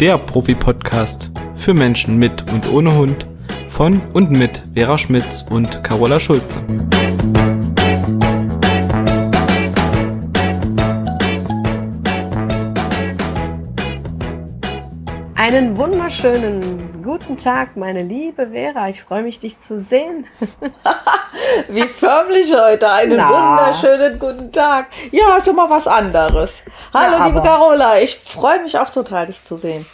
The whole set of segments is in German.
der Profi-Podcast für Menschen mit und ohne Hund von und mit Vera Schmitz und Carola Schulze. Einen wunderschönen guten Tag, meine liebe Vera. Ich freue mich, dich zu sehen. Wie förmlich heute. Einen Na. wunderschönen guten Tag. Ja, schon mal was anderes. Hallo, ja, liebe Carola. Ich freue mich auch total, dich zu sehen.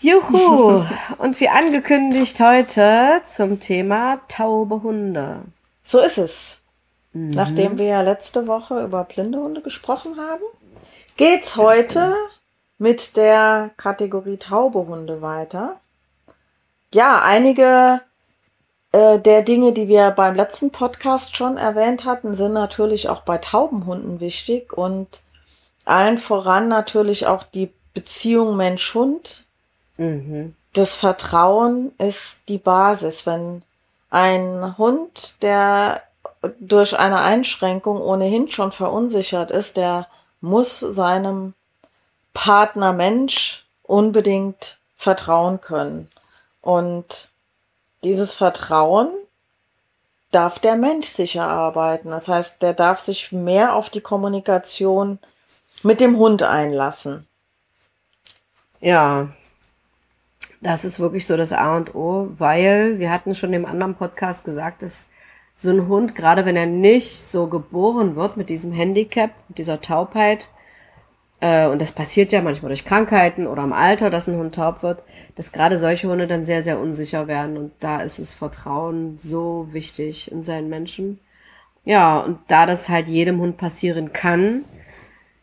Juhu! Und wie angekündigt heute zum Thema taube Hunde. So ist es. Mhm. Nachdem wir ja letzte Woche über blinde Hunde gesprochen haben, geht's heute mit der Kategorie taube Hunde weiter. Ja, einige äh, der Dinge, die wir beim letzten Podcast schon erwähnt hatten, sind natürlich auch bei Taubenhunden wichtig und allen voran natürlich auch die Beziehung Mensch-Hund Mhm. Das Vertrauen ist die Basis. Wenn ein Hund, der durch eine Einschränkung ohnehin schon verunsichert ist, der muss seinem Partner Mensch unbedingt vertrauen können. Und dieses Vertrauen darf der Mensch sicher arbeiten. Das heißt, der darf sich mehr auf die Kommunikation mit dem Hund einlassen. Ja, das ist wirklich so das A und O, weil wir hatten schon im anderen Podcast gesagt, dass so ein Hund, gerade wenn er nicht so geboren wird mit diesem Handicap, mit dieser Taubheit, äh, und das passiert ja manchmal durch Krankheiten oder im Alter, dass ein Hund taub wird, dass gerade solche Hunde dann sehr, sehr unsicher werden. Und da ist das Vertrauen so wichtig in seinen Menschen. Ja, und da das halt jedem Hund passieren kann,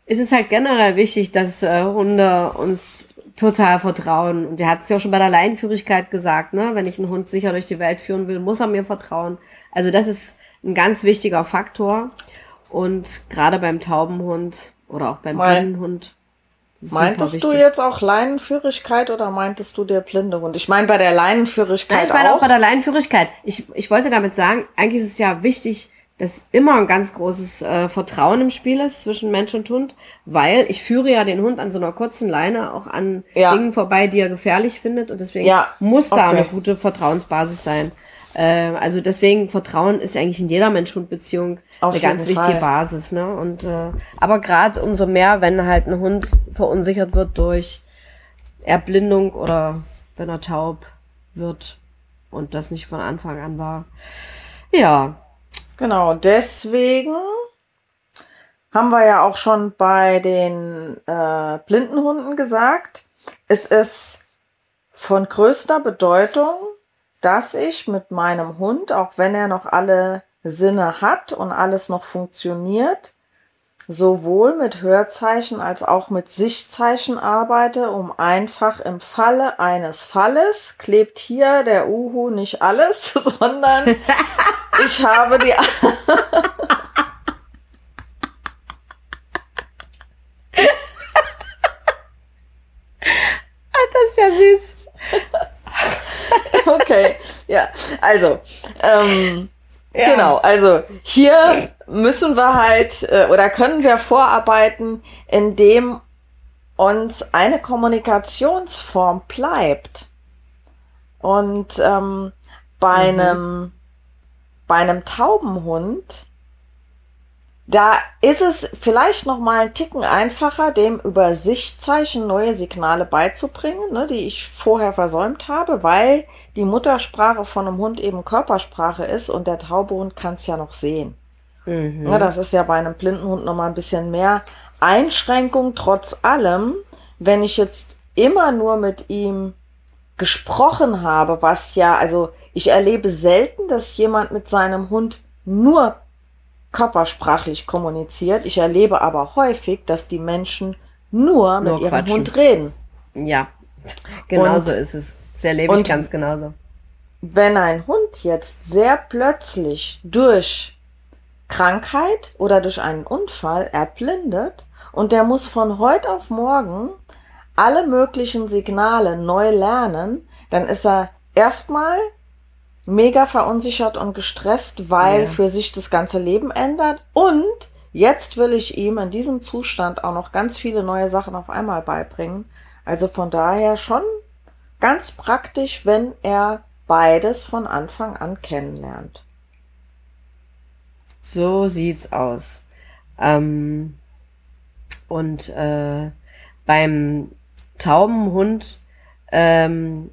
ist es halt generell wichtig, dass äh, Hunde uns total vertrauen. Und er hat es ja auch schon bei der Leinenführigkeit gesagt, ne? Wenn ich einen Hund sicher durch die Welt führen will, muss er mir vertrauen. Also das ist ein ganz wichtiger Faktor. Und gerade beim Taubenhund oder auch beim mein, Hund. Meintest du jetzt auch Leinenführigkeit oder meintest du der blinde Hund? Ich meine bei der Leinenführigkeit Nein, ich meine auch. auch bei der Leinenführigkeit. Ich, ich wollte damit sagen, eigentlich ist es ja wichtig, dass immer ein ganz großes äh, Vertrauen im Spiel ist zwischen Mensch und Hund, weil ich führe ja den Hund an so einer kurzen Leine auch an ja. Dingen vorbei, die er gefährlich findet und deswegen ja. muss da okay. eine gute Vertrauensbasis sein. Äh, also deswegen Vertrauen ist eigentlich in jeder Mensch-Hund-Beziehung eine ganz Fall. wichtige Basis. Ne? Und äh, aber gerade umso mehr, wenn halt ein Hund verunsichert wird durch Erblindung oder wenn er taub wird und das nicht von Anfang an war. Ja, Genau, deswegen haben wir ja auch schon bei den äh, Blindenhunden gesagt, es ist von größter Bedeutung, dass ich mit meinem Hund, auch wenn er noch alle Sinne hat und alles noch funktioniert, sowohl mit Hörzeichen als auch mit Sichtzeichen arbeite, um einfach im Falle eines Falles klebt hier der Uhu nicht alles, sondern ich habe die. Ah, das ist ja süß. Okay, ja, also, ähm, ja. genau, also hier müssen wir halt äh, oder können wir vorarbeiten, indem uns eine Kommunikationsform bleibt. Und ähm, bei mhm. einem bei einem Taubenhund, da ist es vielleicht noch mal ein Ticken einfacher, dem über Sichtzeichen neue Signale beizubringen, ne, die ich vorher versäumt habe, weil die Muttersprache von einem Hund eben Körpersprache ist und der Taubehund kann es ja noch sehen. Mhm. Ja, das ist ja bei einem blinden Hund noch mal ein bisschen mehr Einschränkung. Trotz allem, wenn ich jetzt immer nur mit ihm gesprochen habe, was ja, also ich erlebe selten, dass jemand mit seinem Hund nur körpersprachlich kommuniziert. Ich erlebe aber häufig, dass die Menschen nur, nur mit ihrem quatschen. Hund reden. Ja, genauso ist es. Das erlebe ich ganz genauso. Wenn ein Hund jetzt sehr plötzlich durch Krankheit oder durch einen Unfall erblindet und der muss von heute auf morgen alle möglichen Signale neu lernen, dann ist er erstmal mega verunsichert und gestresst, weil ja. für sich das ganze Leben ändert. Und jetzt will ich ihm in diesem Zustand auch noch ganz viele neue Sachen auf einmal beibringen. Also von daher schon ganz praktisch, wenn er beides von Anfang an kennenlernt. So sieht's aus. Ähm, und äh, beim Taubenhund ähm,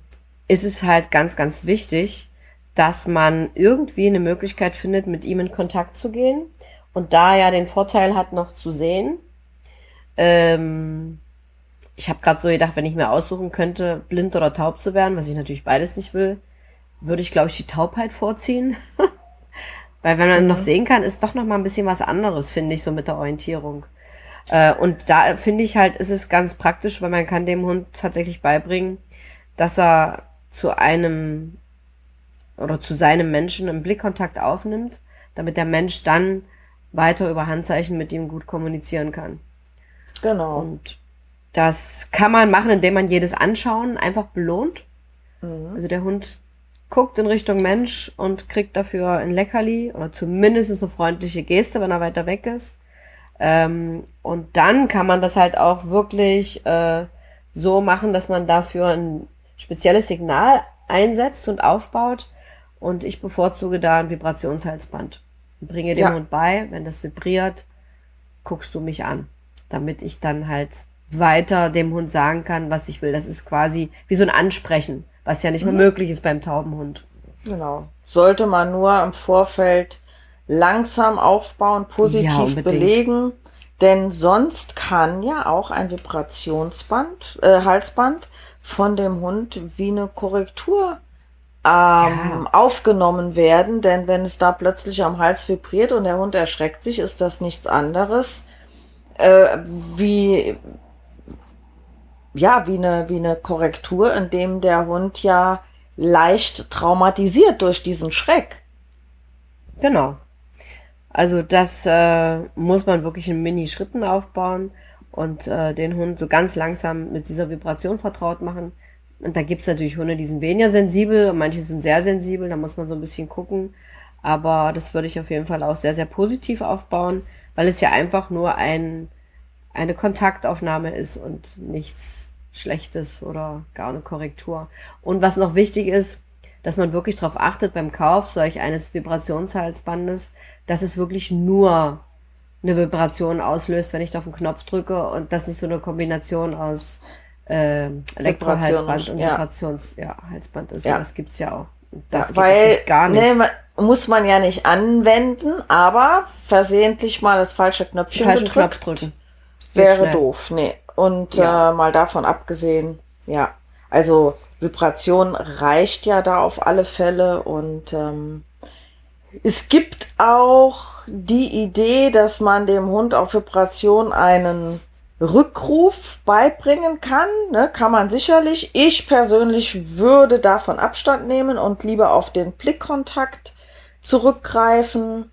ist es halt ganz, ganz wichtig, dass man irgendwie eine Möglichkeit findet, mit ihm in Kontakt zu gehen. Und da ja den Vorteil hat, noch zu sehen. Ähm, ich habe gerade so gedacht, wenn ich mir aussuchen könnte, blind oder taub zu werden, was ich natürlich beides nicht will, würde ich, glaube ich, die Taubheit vorziehen. Weil wenn man mhm. noch sehen kann, ist doch noch mal ein bisschen was anderes, finde ich, so mit der Orientierung. Äh, und da finde ich halt, ist es ganz praktisch, weil man kann dem Hund tatsächlich beibringen, dass er zu einem oder zu seinem Menschen einen Blickkontakt aufnimmt, damit der Mensch dann weiter über Handzeichen mit ihm gut kommunizieren kann. Genau. Und das kann man machen, indem man jedes Anschauen einfach belohnt. Mhm. Also der Hund guckt in Richtung Mensch und kriegt dafür ein Leckerli oder zumindest eine freundliche Geste, wenn er weiter weg ist. Ähm, und dann kann man das halt auch wirklich äh, so machen, dass man dafür ein spezielles Signal einsetzt und aufbaut. Und ich bevorzuge da ein Vibrationshalsband. Bringe dem ja. Hund bei, wenn das vibriert, guckst du mich an, damit ich dann halt weiter dem Hund sagen kann, was ich will. Das ist quasi wie so ein Ansprechen was ja nicht mehr mhm. möglich ist beim Taubenhund. Genau. Sollte man nur im Vorfeld langsam aufbauen, positiv ja, belegen, denn sonst kann ja auch ein Vibrationsband, äh, Halsband von dem Hund wie eine Korrektur ähm, ja. aufgenommen werden, denn wenn es da plötzlich am Hals vibriert und der Hund erschreckt sich, ist das nichts anderes äh, wie ja, wie eine, wie eine Korrektur, in dem der Hund ja leicht traumatisiert durch diesen Schreck. Genau. Also das äh, muss man wirklich in Mini-Schritten aufbauen und äh, den Hund so ganz langsam mit dieser Vibration vertraut machen. Und da gibt's natürlich Hunde, die sind weniger sensibel und manche sind sehr sensibel, da muss man so ein bisschen gucken. Aber das würde ich auf jeden Fall auch sehr, sehr positiv aufbauen, weil es ja einfach nur ein, eine Kontaktaufnahme ist und nichts Schlechtes oder gar eine Korrektur. Und was noch wichtig ist, dass man wirklich darauf achtet beim Kauf solch eines Vibrationshalsbandes, dass es wirklich nur eine Vibration auslöst, wenn ich da auf den Knopf drücke und das nicht so eine Kombination aus äh, Elektrohalsband und ja. Vibrationshalsband ja, ist. Ja. Das gibt's ja auch. Das ja, weil gar nicht. Ne, muss man ja nicht anwenden, aber versehentlich mal das falsche Knöpfchen Falschen gedrückt, Knopf drücken. Wäre doof. Nee. Und ja. äh, mal davon abgesehen, ja, also Vibration reicht ja da auf alle Fälle und ähm, es gibt auch die Idee, dass man dem Hund auf Vibration einen Rückruf beibringen kann. Ne, kann man sicherlich. Ich persönlich würde davon Abstand nehmen und lieber auf den Blickkontakt zurückgreifen.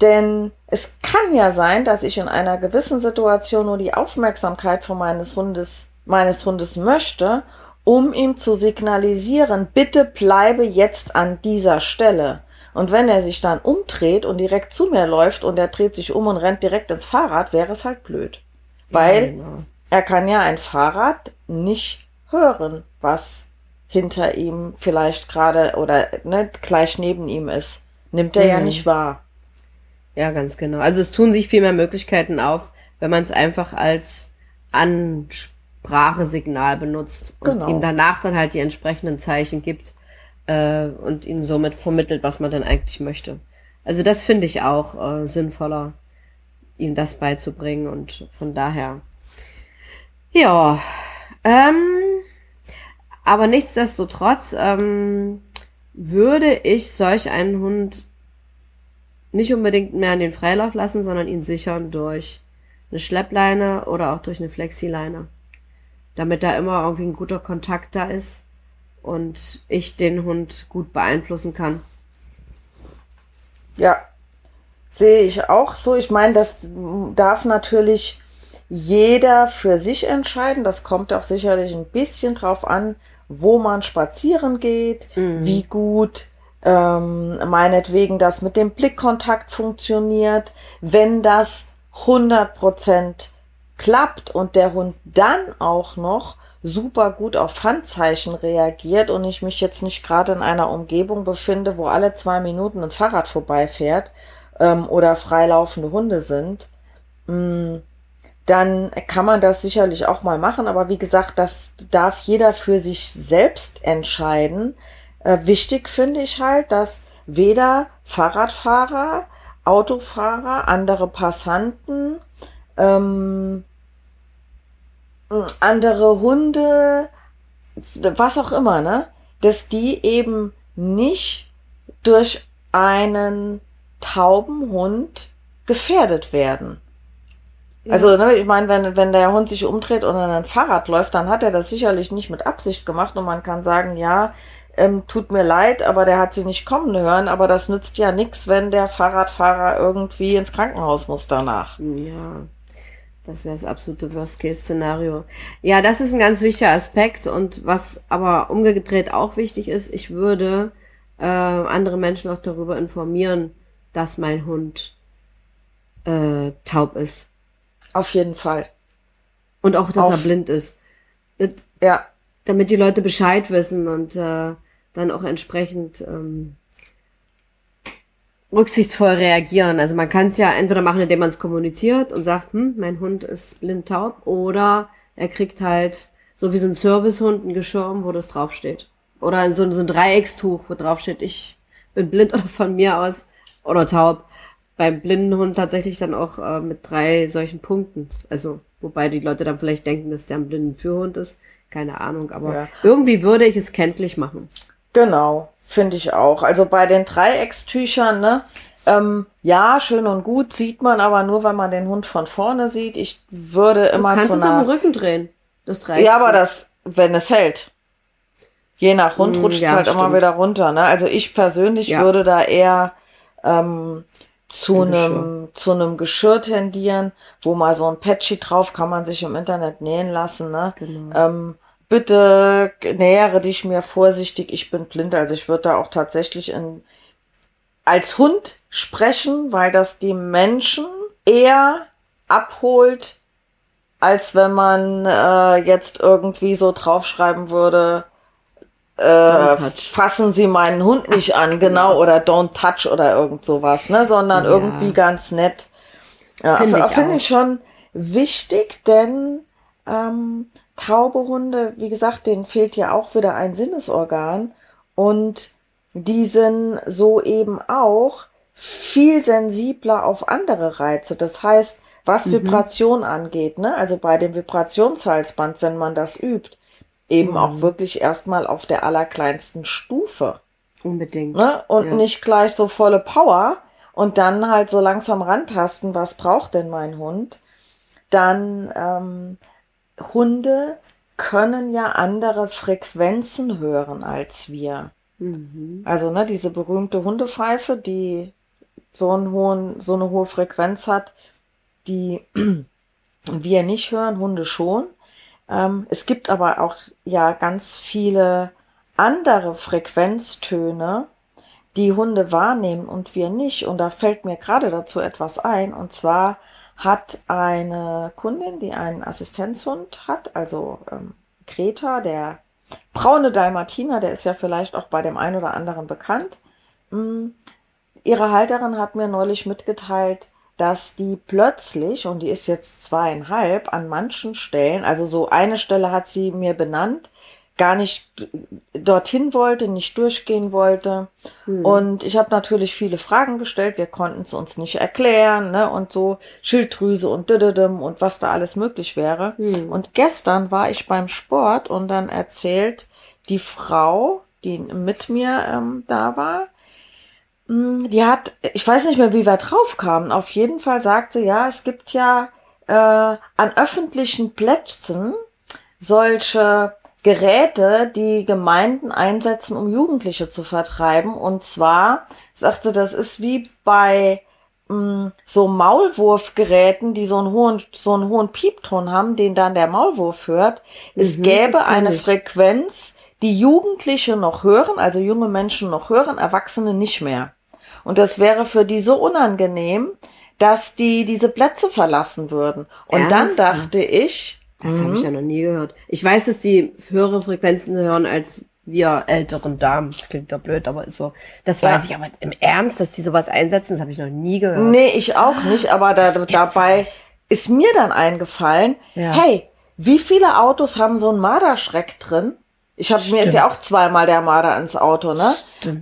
Denn es kann ja sein, dass ich in einer gewissen Situation nur die Aufmerksamkeit von meines Hundes, meines Hundes möchte, um ihm zu signalisieren, bitte bleibe jetzt an dieser Stelle. Und wenn er sich dann umdreht und direkt zu mir läuft und er dreht sich um und rennt direkt ins Fahrrad, wäre es halt blöd. Weil ja, genau. er kann ja ein Fahrrad nicht hören, was hinter ihm vielleicht gerade oder ne, gleich neben ihm ist. Nimmt er mhm. ja nicht wahr. Ja, ganz genau. Also es tun sich viel mehr Möglichkeiten auf, wenn man es einfach als Ansprachesignal benutzt und genau. ihm danach dann halt die entsprechenden Zeichen gibt äh, und ihm somit vermittelt, was man dann eigentlich möchte. Also das finde ich auch äh, sinnvoller, ihm das beizubringen und von daher. Ja, ähm, aber nichtsdestotrotz ähm, würde ich solch einen Hund nicht unbedingt mehr an den Freilauf lassen, sondern ihn sichern durch eine Schleppleine oder auch durch eine Flexileine. Damit da immer irgendwie ein guter Kontakt da ist und ich den Hund gut beeinflussen kann. Ja, sehe ich auch so. Ich meine, das darf natürlich jeder für sich entscheiden. Das kommt auch sicherlich ein bisschen drauf an, wo man spazieren geht, mhm. wie gut ähm, meinetwegen das mit dem Blickkontakt funktioniert, wenn das 100% klappt und der Hund dann auch noch super gut auf Handzeichen reagiert und ich mich jetzt nicht gerade in einer Umgebung befinde, wo alle zwei Minuten ein Fahrrad vorbeifährt ähm, oder freilaufende Hunde sind, mm, dann kann man das sicherlich auch mal machen. Aber wie gesagt, das darf jeder für sich selbst entscheiden. Äh, wichtig finde ich halt, dass weder Fahrradfahrer, Autofahrer, andere Passanten, ähm, andere Hunde, was auch immer, ne? Dass die eben nicht durch einen tauben Hund gefährdet werden. Ja. Also, ne, ich meine, wenn, wenn der Hund sich umdreht und an ein Fahrrad läuft, dann hat er das sicherlich nicht mit Absicht gemacht und man kann sagen, ja, ähm, tut mir leid, aber der hat sie nicht kommen hören, aber das nützt ja nichts, wenn der Fahrradfahrer irgendwie ins Krankenhaus muss danach. Ja, das wäre das absolute Worst-Case-Szenario. Ja, das ist ein ganz wichtiger Aspekt und was aber umgedreht auch wichtig ist, ich würde äh, andere Menschen auch darüber informieren, dass mein Hund äh, taub ist. Auf jeden Fall. Und auch, dass Auf, er blind ist. Das, ja. Damit die Leute Bescheid wissen und äh, dann auch entsprechend ähm, rücksichtsvoll reagieren. Also man kann es ja entweder machen, indem man es kommuniziert und sagt, hm, mein Hund ist blind taub, oder er kriegt halt so wie so ein Servicehund ein Geschirm, wo das draufsteht. Oder so, so ein Dreieckstuch, wo draufsteht, ich bin blind oder von mir aus oder taub. Beim blinden Hund tatsächlich dann auch äh, mit drei solchen Punkten. Also, wobei die Leute dann vielleicht denken, dass der ein blinden Führhund ist. Keine Ahnung, aber ja. irgendwie würde ich es kenntlich machen. Genau, finde ich auch. Also bei den Dreieckstüchern, ne? Ähm, ja, schön und gut, sieht man aber nur, wenn man den Hund von vorne sieht. Ich würde immer du kannst zu es auf den Rücken drehen, das Dreieck. Ja, aber das, wenn es hält. Je nach Hund hm, rutscht ja, es halt stimmt. immer wieder runter. Ne? Also ich persönlich ja. würde da eher ähm, zu einem zu einem Geschirr tendieren, wo mal so ein Patchy drauf kann man sich im Internet nähen lassen. Ne? Genau. Ähm, bitte nähere dich mir vorsichtig, ich bin blind. Also ich würde da auch tatsächlich in, als Hund sprechen, weil das die Menschen eher abholt, als wenn man äh, jetzt irgendwie so draufschreiben würde, äh, fassen Sie meinen Hund nicht an, genau, genau, oder don't touch oder irgend sowas, ne, sondern ja. irgendwie ganz nett. Ja, Finde ich, find ich schon wichtig, denn ähm, taube Hunde, wie gesagt, denen fehlt ja auch wieder ein Sinnesorgan und die sind so eben auch viel sensibler auf andere Reize. Das heißt, was mhm. Vibration angeht, ne? also bei dem Vibrationshalsband, wenn man das übt, eben mhm. auch wirklich erstmal auf der allerkleinsten Stufe. Unbedingt. Ne? Und ja. nicht gleich so volle Power und dann halt so langsam rantasten, was braucht denn mein Hund? Dann ähm, Hunde können ja andere Frequenzen hören als wir. Mhm. Also ne, diese berühmte Hundepfeife, die so, einen hohen, so eine hohe Frequenz hat, die wir nicht hören, Hunde schon. Ähm, es gibt aber auch ja ganz viele andere Frequenztöne, die Hunde wahrnehmen und wir nicht. Und da fällt mir gerade dazu etwas ein. Und zwar hat eine Kundin, die einen Assistenzhund hat, also ähm, Greta, der braune Dalmatiner, der ist ja vielleicht auch bei dem einen oder anderen bekannt. Mhm. Ihre Halterin hat mir neulich mitgeteilt, dass die plötzlich, und die ist jetzt zweieinhalb, an manchen Stellen, also so eine Stelle hat sie mir benannt, gar nicht dorthin wollte, nicht durchgehen wollte. Hm. Und ich habe natürlich viele Fragen gestellt. Wir konnten es uns nicht erklären, ne? Und so Schilddrüse und didedem und was da alles möglich wäre. Hm. Und gestern war ich beim Sport und dann erzählt die Frau, die mit mir ähm, da war, die hat, ich weiß nicht mehr, wie wir drauf kamen. Auf jeden Fall sagte, ja, es gibt ja äh, an öffentlichen Plätzen solche Geräte, die Gemeinden einsetzen, um Jugendliche zu vertreiben. Und zwar, sagte, das ist wie bei mh, hm, so Maulwurfgeräten, die so einen hohen, so einen hohen Piepton haben, den dann der Maulwurf hört. Es mhm, gäbe eine ich. Frequenz, die Jugendliche noch hören, also junge Menschen noch hören, Erwachsene nicht mehr. Und das wäre für die so unangenehm, dass die diese Plätze verlassen würden. Und Ernsthaft? dann dachte ich, Das habe ich ja noch nie gehört. Ich weiß, dass die höhere Frequenzen hören als wir älteren Damen. Das klingt doch blöd, aber ist so. Das Ja. weiß ich. Aber im Ernst, dass die sowas einsetzen, das habe ich noch nie gehört. Nee, ich auch nicht, aber da, dabei nicht. ist mir dann eingefallen, Ja. hey, wie viele Autos haben so einen Marderschreck drin? Ich habe mir ist ja auch zweimal der Marder ins Auto, ne?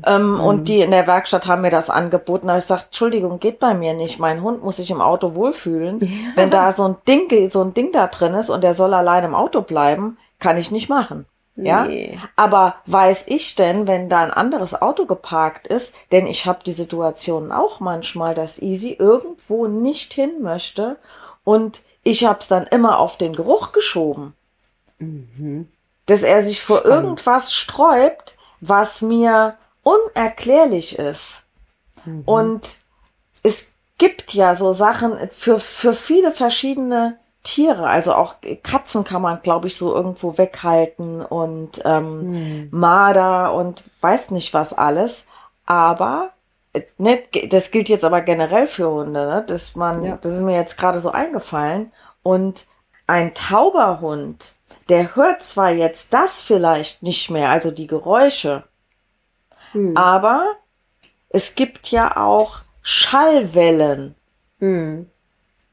Ähm, Und die in der Werkstatt haben mir das angeboten. Da ich gesagt, Entschuldigung, geht bei mir nicht. Mein Hund muss sich im Auto wohlfühlen. Wenn da so ein Ding, so ein Ding da drin ist und der soll allein im Auto bleiben, kann ich nicht machen. Ja, Nee. aber weiß ich denn, wenn da ein anderes Auto geparkt ist, denn ich habe die Situation auch manchmal, dass Easy irgendwo nicht hin möchte und ich habe es dann immer auf den Geruch geschoben, dass er sich vor irgendwas sträubt, was mir unerklärlich ist. Und es gibt ja so Sachen für, für viele verschiedene Tiere. Also auch Katzen kann man, glaube ich, so irgendwo weghalten und ähm, Marder und weiß nicht was alles. Aber äh, ne, das gilt jetzt aber generell für Hunde, ne? dass man, Ja. das ist mir jetzt gerade so eingefallen. Und ein Tauberhund, der hört zwar jetzt das vielleicht nicht mehr, also die Geräusche, Hm. aber es gibt ja auch Schallwellen. Hm.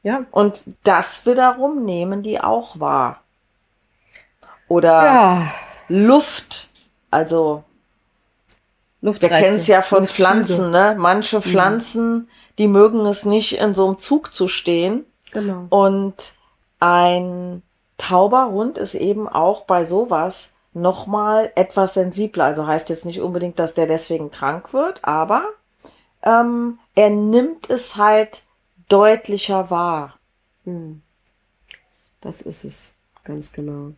Ja. Und das wiederum nehmen die auch wahr. Oder Ja. Luft. Also, wir Luftreize. kennen es ja von. Pflanzen, ne? Manche Pflanzen, die mögen es nicht, in so einem Zug zu stehen. Genau. Und ein Tauberhund ist eben auch bei sowas nochmal etwas sensibler. Also heißt jetzt nicht unbedingt, dass der deswegen krank wird, aber ähm, er nimmt es halt deutlicher wahr. Hm. Das ist es. Ganz genau.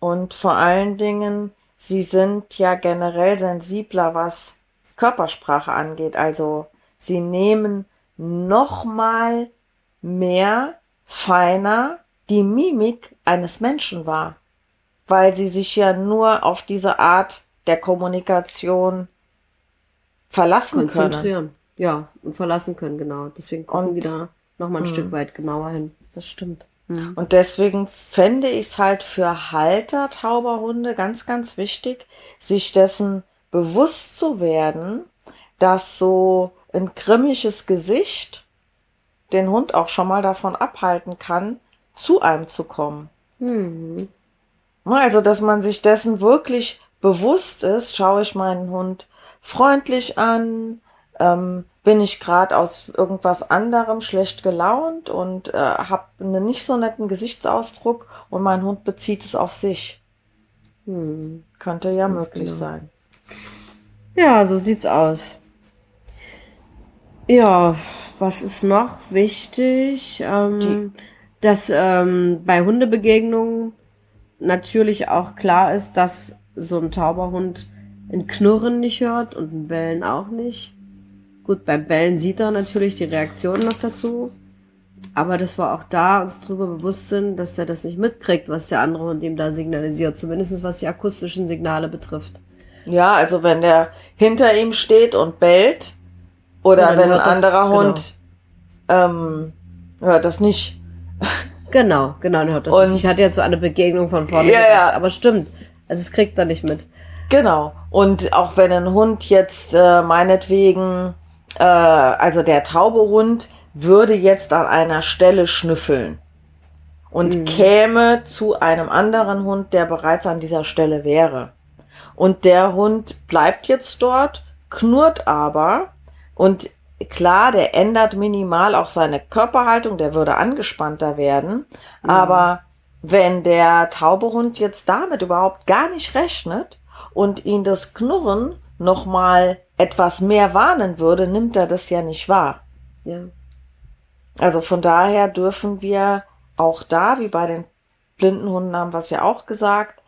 Und vor allen Dingen, sie sind ja generell sensibler, was Körpersprache angeht. Also sie nehmen nochmal mehr feiner die Mimik eines Menschen wahr, weil sie sich ja nur auf diese Art der Kommunikation verlassen können. Konzentrieren. Ja, und verlassen können, genau. Deswegen gucken Und- die da nochmal ein Stück weit genauer hin. Das stimmt. Hm. Und deswegen fände ich es halt für Halter Tauberhunde ganz, ganz wichtig, sich dessen bewusst zu werden, dass so ein grimmiges Gesicht den Hund auch schon mal davon abhalten kann, zu einem zu kommen. Hm. Ne, Also, dass man sich dessen wirklich bewusst ist, schaue ich meinen Hund freundlich an, ähm, bin ich gerade aus irgendwas anderem schlecht gelaunt und äh, habe einen nicht so netten Gesichtsausdruck und mein Hund bezieht es auf sich. Hm. Könnte ja Ganz möglich genau. sein. Ja, so sieht's aus. Ja, was ist noch wichtig? Ähm, dass ähm, bei Hundebegegnungen natürlich auch klar ist, dass so ein Tauberhund ein Knurren nicht hört und ein Bellen auch nicht. Gut, beim Bellen sieht er natürlich die Reaktion noch dazu. Aber dass wir auch da uns darüber bewusst sind, dass der das nicht mitkriegt, was der andere Hund ihm da signalisiert. Zumindest was die akustischen Signale betrifft. Ja, also wenn der hinter ihm steht und bellt oder Ja, wenn ein hört das- anderer genau. Hund ähm, hört das nicht. Genau, genau, Und-. Ich hatte jetzt so eine Begegnung von vorne. Ja, gedacht, ja. Aber stimmt. Also es kriegt er nicht mit. Genau. Und auch wenn ein Hund jetzt äh, meinetwegen, äh, also der taube Hund würde jetzt an einer Stelle schnüffeln und käme zu einem anderen Hund, der bereits an dieser Stelle wäre. Und der Hund bleibt jetzt dort, knurrt aber und klar, der ändert minimal auch seine Körperhaltung, der würde angespannter werden. Aber wenn der taube Hund jetzt damit überhaupt gar nicht rechnet und ihn das Knurren nochmal etwas mehr warnen würde, nimmt er das ja nicht wahr. Ja. Also von daher dürfen wir auch da, wie bei den blinden Hunden haben wir es ja auch gesagt,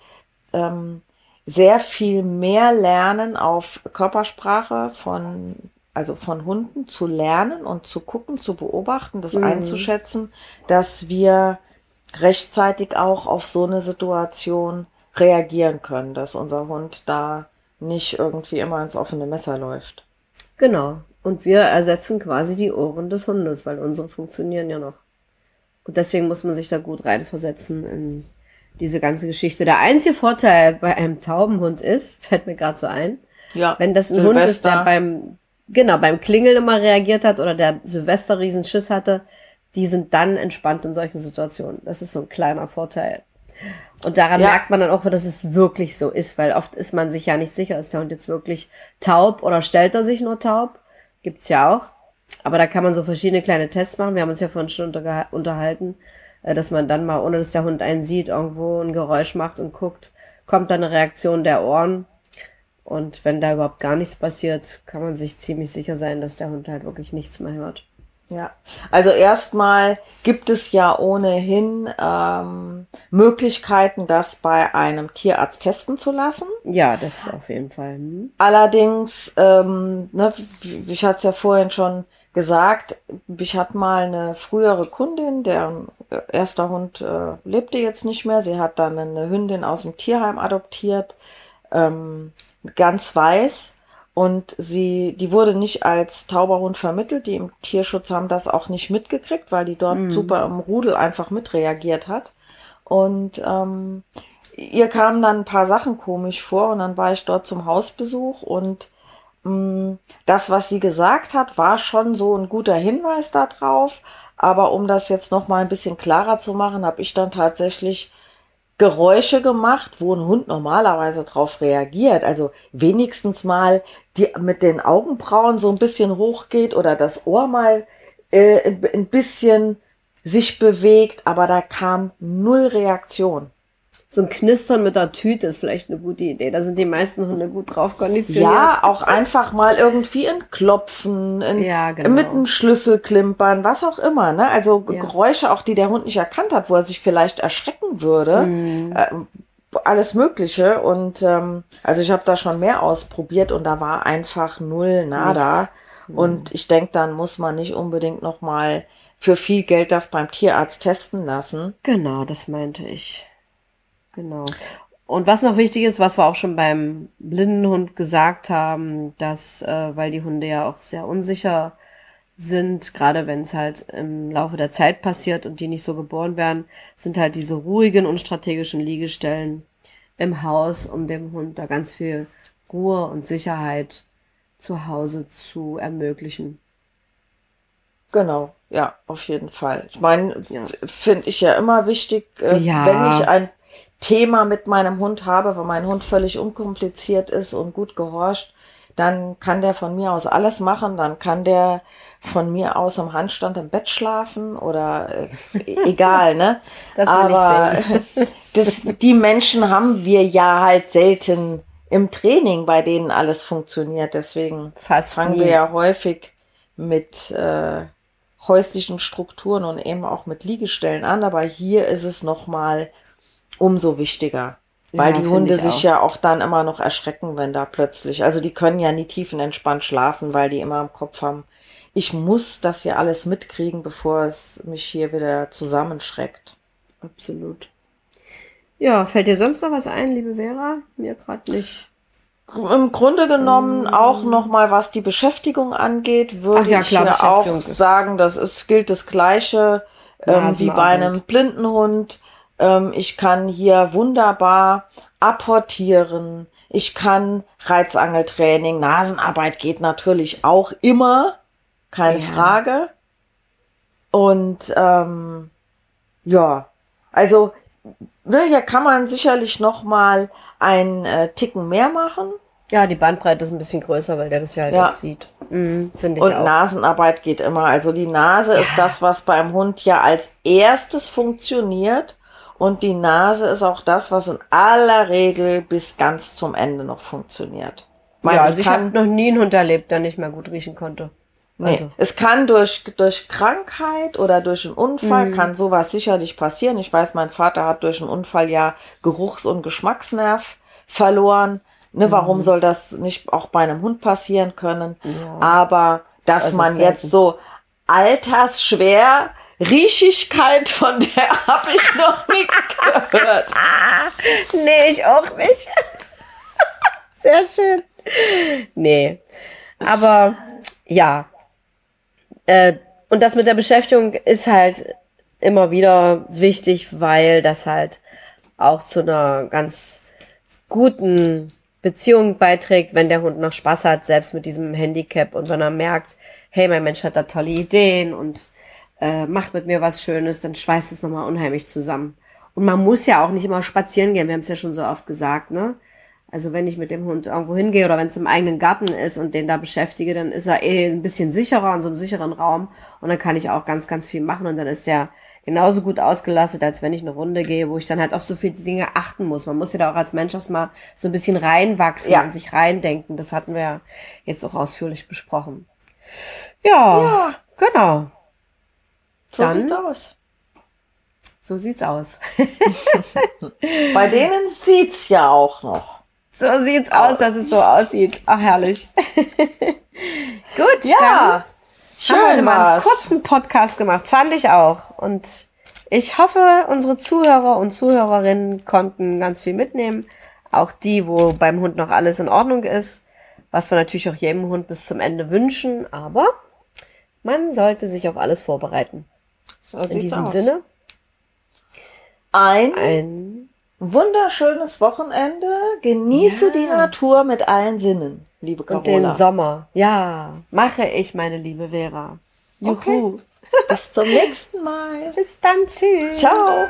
ähm, sehr viel mehr lernen auf Körpersprache von, also von Hunden zu lernen und zu gucken, zu beobachten, das einzuschätzen, dass wir rechtzeitig auch auf so eine Situation reagieren können, dass unser Hund da nicht irgendwie immer ins offene Messer läuft. Genau. Und wir ersetzen quasi die Ohren des Hundes, weil unsere funktionieren ja noch. Und deswegen muss man sich da gut reinversetzen in diese ganze Geschichte. Der einzige Vorteil bei einem Taubenhund ist, fällt mir gerade so ein, Ja. wenn das ein Silvester. Hund ist, der beim, genau, beim Klingeln immer reagiert hat oder der Silvester riesen Schiss hatte, die sind dann entspannt in solchen Situationen. Das ist so ein kleiner Vorteil. Und daran Ja. merkt man dann auch, dass es wirklich so ist, weil oft ist man sich ja nicht sicher, ist der Hund jetzt wirklich taub oder stellt er sich nur taub? Gibt's ja auch. Aber da kann man so verschiedene kleine Tests machen. Wir haben uns ja vorhin schon unterhalten, äh, dass man dann mal, ohne dass der Hund einen sieht, irgendwo ein Geräusch macht und guckt, kommt da eine Reaktion der Ohren. Und wenn da überhaupt gar nichts passiert, kann man sich ziemlich sicher sein, dass der Hund halt wirklich nichts mehr hört. Ja, also erstmal gibt es ja ohnehin ähm, Möglichkeiten, das bei einem Tierarzt testen zu lassen. Ja, das auf jeden Fall. Hm? Allerdings, ähm, ne, ich hatte es ja vorhin schon gesagt, ich hatte mal eine frühere Kundin, deren erster Hund äh, lebte jetzt nicht mehr. Sie hat dann eine Hündin aus dem Tierheim adoptiert, ähm, ganz weiß. Und sie, die wurde nicht als Tauberhund vermittelt. Die im Tierschutz haben das auch nicht mitgekriegt, weil die dort super im Rudel einfach mitreagiert hat. Und ähm, ihr kamen dann ein paar Sachen komisch vor und dann war ich dort zum Hausbesuch und mh, das, was sie gesagt hat, war schon so ein guter Hinweis darauf. Aber um das jetzt noch mal ein bisschen klarer zu machen, habe ich dann tatsächlich Geräusche gemacht, wo ein Hund normalerweise drauf reagiert. Also wenigstens mal die mit den Augenbrauen so ein bisschen hochgeht oder das Ohr mal äh, ein bisschen sich bewegt, aber da kam null Reaktion. So ein Knistern mit der Tüte ist vielleicht eine gute Idee. Da sind die meisten Hunde gut drauf konditioniert. Ja, auch einfach mal irgendwie ein Klopfen, ein, Ja, genau. mit einem Schlüssel klimpern, was auch immer. Ne? Also Ja. Geräusche, auch die der Hund nicht erkannt hat, wo er sich vielleicht erschrecken würde. Mhm. Äh, alles Mögliche. Und ähm, also ich habe da schon mehr ausprobiert und da war einfach null nada. Nichts. Und ich denke, dann muss man nicht unbedingt noch mal für viel Geld das beim Tierarzt testen lassen. Genau, das meinte ich. Genau. Und was noch wichtig ist, was wir auch schon beim Blindenhund gesagt haben, dass, äh, weil die Hunde ja auch sehr unsicher sind, gerade wenn es halt im Laufe der Zeit passiert und die nicht so geboren werden, sind halt diese ruhigen, unstrategischen Liegestellen im Haus, um dem Hund da ganz viel Ruhe und Sicherheit zu Hause zu ermöglichen. Genau, ja, auf jeden Fall. Ich meine, Ja. finde ich ja immer wichtig, äh, Ja. wenn ich ein Thema mit meinem Hund habe, wo mein Hund völlig unkompliziert ist und gut gehorcht, dann kann der von mir aus alles machen. Dann kann der von mir aus im Handstand im Bett schlafen oder äh, egal, ne? Das Aber das, die Menschen haben wir ja halt selten im Training, bei denen alles funktioniert. Deswegen Fast fangen nie. wir ja häufig mit äh, häuslichen Strukturen und eben auch mit Liegestellen an. Aber hier ist es noch mal umso wichtiger. Weil Ja, die Hunde ich sich auch. ja auch dann immer noch erschrecken, wenn da plötzlich, also die können ja nie tiefenentspannt schlafen, weil die immer im Kopf haben, ich muss das ja alles mitkriegen, bevor es mich hier wieder zusammenschreckt. Absolut. Ja, fällt dir sonst noch was ein, liebe Vera? Mir gerade nicht. Im Grunde genommen Mm. auch noch mal, was die Beschäftigung angeht, würde ja, ich hier auch sagen, das ist, gilt das Gleiche ähm, wie bei einem Blindenhund. Ähm, ich kann hier wunderbar apportieren. Ich kann Reizangeltraining, Nasenarbeit geht natürlich auch immer, keine Ja. Frage. Und ähm, ja, also ne, hier kann man sicherlich noch mal einen äh, Ticken mehr machen. Ja, die Bandbreite ist ein bisschen größer, weil der das ja halt Ja. auch sieht. Mhm, Finde ich Und auch. Nasenarbeit geht immer. Also die Nase ist das, was beim Hund ja als erstes funktioniert. Und die Nase ist auch das, was in aller Regel bis ganz zum Ende noch funktioniert. Meine, ja, also ich habe noch nie einen Hund erlebt, der nicht mehr gut riechen konnte. nee, Also, es kann durch, durch Krankheit oder durch einen Unfall, Mhm. kann sowas sicherlich passieren. Ich weiß, mein Vater hat durch einen Unfall ja Geruchs- und Geschmacksnerv verloren. Ne, warum soll das nicht auch bei einem Hund passieren können? Mhm. Ja. Aber dass Also man selten. jetzt so altersschwer Riechigkeit, von der habe ich noch nichts gehört. nee, ich auch nicht. Sehr schön. Nee. Aber ja. Äh, und das mit der Beschäftigung ist halt immer wieder wichtig, weil das halt auch zu einer ganz guten Beziehung beiträgt, wenn der Hund noch Spaß hat, selbst mit diesem Handicap und wenn er merkt, hey, mein Mensch hat da tolle Ideen und äh, macht mit mir was Schönes, dann schweißt es nochmal unheimlich zusammen. Und man muss ja auch nicht immer spazieren gehen, wir haben es ja schon so oft gesagt, ne? Also wenn ich mit dem Hund irgendwo hingehe oder wenn es im eigenen Garten ist und den da beschäftige, dann ist er eh ein bisschen sicherer in so einem sicheren Raum und dann kann ich auch ganz, ganz viel machen und dann ist der genauso gut ausgelastet, als wenn ich eine Runde gehe, wo ich dann halt auf so viele Dinge achten muss. Man muss ja da auch als Mensch erstmal so ein bisschen reinwachsen ja. und sich reindenken. Das hatten wir ja jetzt auch ausführlich besprochen. Ja, ja. genau. So dann, sieht's aus. So sieht's aus. Bei denen sieht's ja auch noch. So sieht's aus, aus dass es so aussieht. Ach, herrlich. Gut, ja. Schön haben wir heute mal einen kurzen Podcast gemacht, fand ich auch. Und ich hoffe, unsere Zuhörer und Zuhörerinnen konnten ganz viel mitnehmen. Auch die, wo beim Hund noch alles in Ordnung ist. Was wir natürlich auch jedem Hund bis zum Ende wünschen. Aber man sollte sich auf alles vorbereiten. So in diesem aus. Sinne. Ein, ein wunderschönes Wochenende. Genieße ja. die Natur mit allen Sinnen liebe Carola. Und den Sommer. Ja, mache ich, meine liebe Vera. Juhu. Okay. Bis zum nächsten Mal. Bis dann. Tschüss. Ciao.